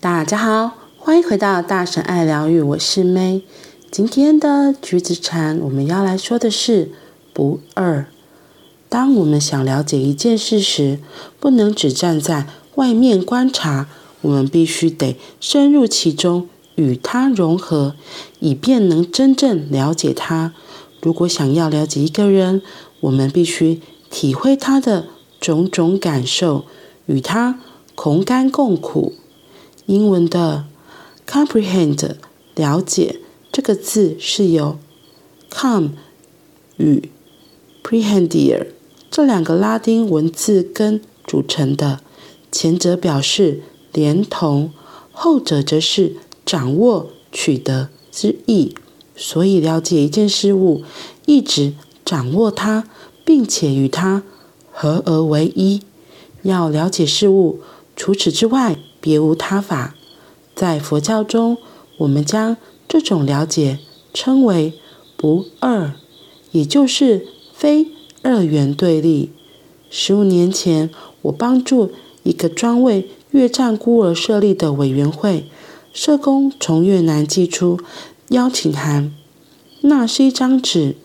大家好，欢迎回到大神爱疗愈，我是 May。今天的橘子禅，我们要来说的是不二。当我们想了解一件事时，不能只站在外面观察，我们必须得深入其中，与它融合，以便能真正了解它。如果想要了解一个人，我们必须体会他的种种感受，与他同甘共苦。英文的 comprehend 了解这个字是由 come 与 “prehendere” 这两个拉丁文字根组成的。前者表示连同，后者则是掌握、取得之意。所以，了解一件事物，一直掌握它，并且与它合而为一。要了解事物，除此之外，别无他法。在佛教中，我们将这种了解称为不二，也就是非二元对立。十五年前，我帮助一个专为越战孤儿设立的委员会，社工从越南寄出邀请函，那是一张纸，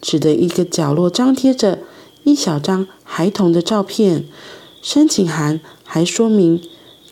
纸的一个角落张贴着一小张孩童的照片。申请函还说明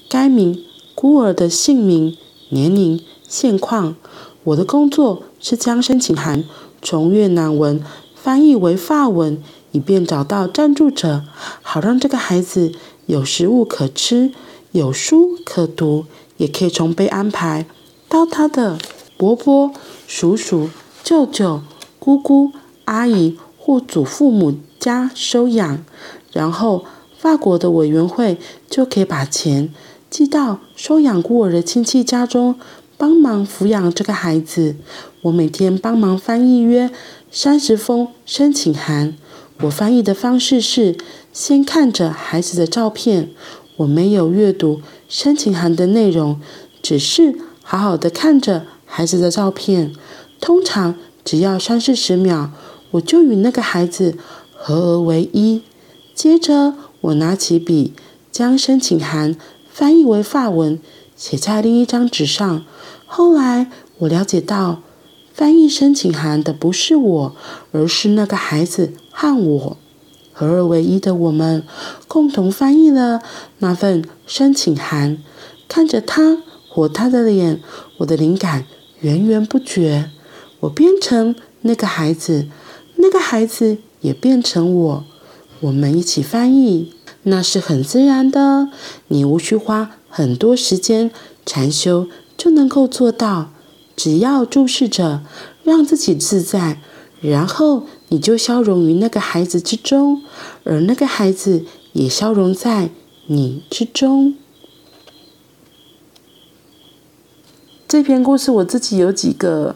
该名孤儿的姓名、年龄、现况。我的工作是将申请函从越南文翻译为法文，以便找到赞助者，好让这个孩子有食物可吃，有书可读，也可以从被安排到他的伯伯、叔叔、舅舅、姑姑、阿姨或祖父母家收养，然后。法国的委员会就可以把钱寄到收养孤儿的亲戚家中，帮忙抚养这个孩子。我每天帮忙翻译约三十封申请函。我翻译的方式是先看着孩子的照片，我没有阅读申请函的内容，只是好好的看着孩子的照片。通常只要三四十秒，我就与那个孩子合而为一。接着。我拿起笔，将申请函翻译为法文，写在另一张纸上。后来我了解到，翻译申请函的不是我，而是那个孩子和我。合二为一的我们，共同翻译了那份申请函。看着他或他的脸，我的灵感源源不绝。我变成那个孩子，那个孩子也变成我。我们一起翻译，那是很自然的。你无需花很多时间禅修就能够做到，只要注视着，让自己自在，然后你就消融于那个孩子之中，而那个孩子也消融在你之中。这篇故事我自己有几个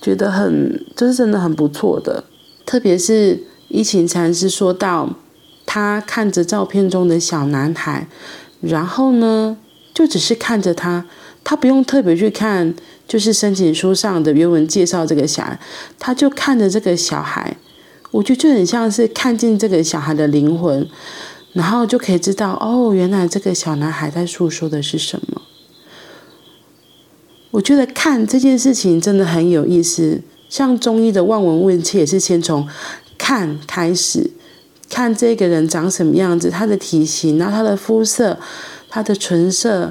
觉得很，就是真的很不错的，特别是一情禅师说到。他看着照片中的小男孩，然后呢，就只是看着他，他不用特别去看，就是申请书上的原文介绍这个小孩，他就看着这个小孩，我觉得就很像是看见这个小孩的灵魂，然后就可以知道，哦，原来这个小男孩在诉说的是什么。我觉得看这件事情真的很有意思，像中医的望闻问切也是先从看开始。看这个人长什么样子，他的体型，然后他的肤色，他的唇色，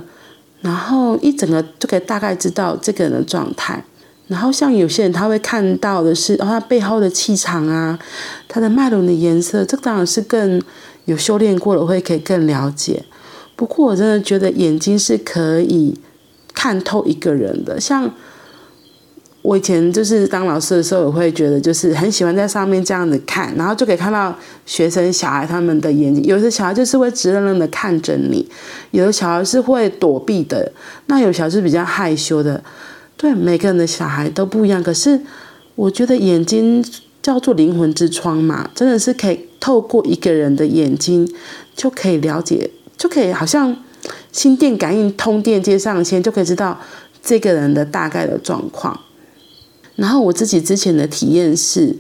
然后一整个就可以大概知道这个人的状态。然后像有些人他会看到的是，他背后的气场啊，他的脉轮的颜色，这当然是更有修炼过了会可以更了解。不过我真的觉得眼睛是可以看透一个人的，像。我以前就是当老师的时候，我会觉得就是很喜欢在上面这样子看，然后就可以看到学生小孩他们的眼睛。有的小孩就是会直愣愣的看着你，有的小孩是会躲避的，那有小孩是比较害羞的。对，每个人的小孩都不一样。可是我觉得眼睛叫做灵魂之窗嘛，真的是可以透过一个人的眼睛就可以了解，就可以好像心电感应通电接上线，就可以知道这个人的大概的状况。然后我自己之前的体验是，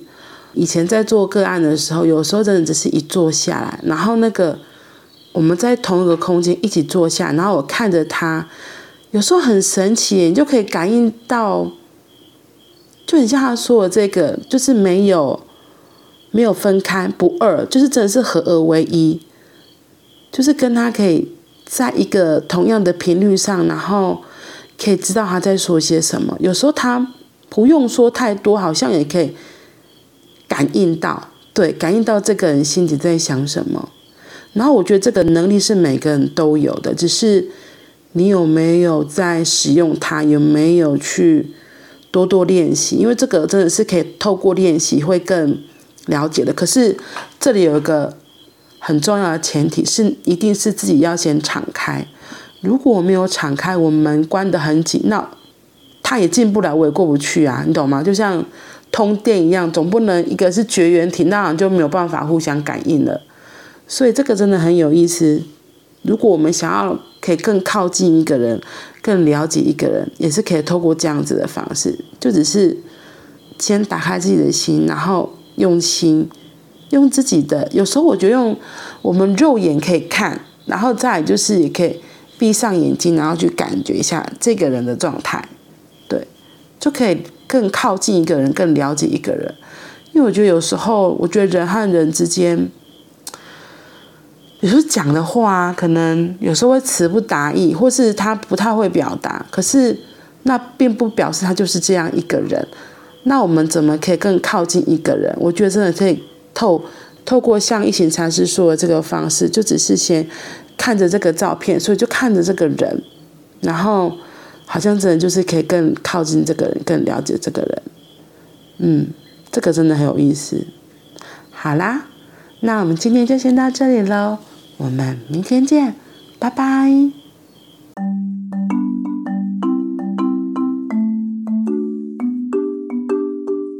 以前在做个案的时候，有时候真的只是一坐下来，然后那个我们在同一个空间一起坐下，然后我看着他，有时候很神奇，你就可以感应到，就很像他说的这个，就是没有没有分开，不二，就是真的是合而为一，就是跟他可以在一个同样的频率上，然后可以知道他在说些什么。有时候他不用说太多，好像也可以感应到，对，感应到这个人心里在想什么。然后我觉得这个能力是每个人都有的，只是。你有没有在使用它？有没有去多多练习？因为这个真的是可以透过练习会更了解的。可是这里有一个很重要的前提是，一定是自己要先敞开。如果我没有敞开，我们关得很紧，那他也进不来，我也过不去啊，你懂吗？就像通电一样，总不能一个是绝缘体，那就没有办法互相感应了。所以这个真的很有意思。如果我们想要可以更靠近一个人，更了解一个人，也是可以透过这样子的方式，就只是先打开自己的心，然后用心，用自己的。有时候我觉得用我们肉眼可以看，然后再就是也可以闭上眼睛，然后去感觉一下这个人的状态，就可以更靠近一个人，更了解一个人。因为我觉得有时候，我觉得人和人之间。有时候讲的话，可能有时候会词不达意，或是他不太会表达。可是那并不表示他就是这样一个人。那我们怎么可以更靠近一个人？我觉得真的可以透透过像一行禅师说的这个方式，就只是先看着这个照片，所以就看着这个人，然后好像真的就是可以更靠近这个人，更了解这个人。嗯，这个真的很有意思。好啦，那我们今天就先到这里喽。我们明天见，拜拜。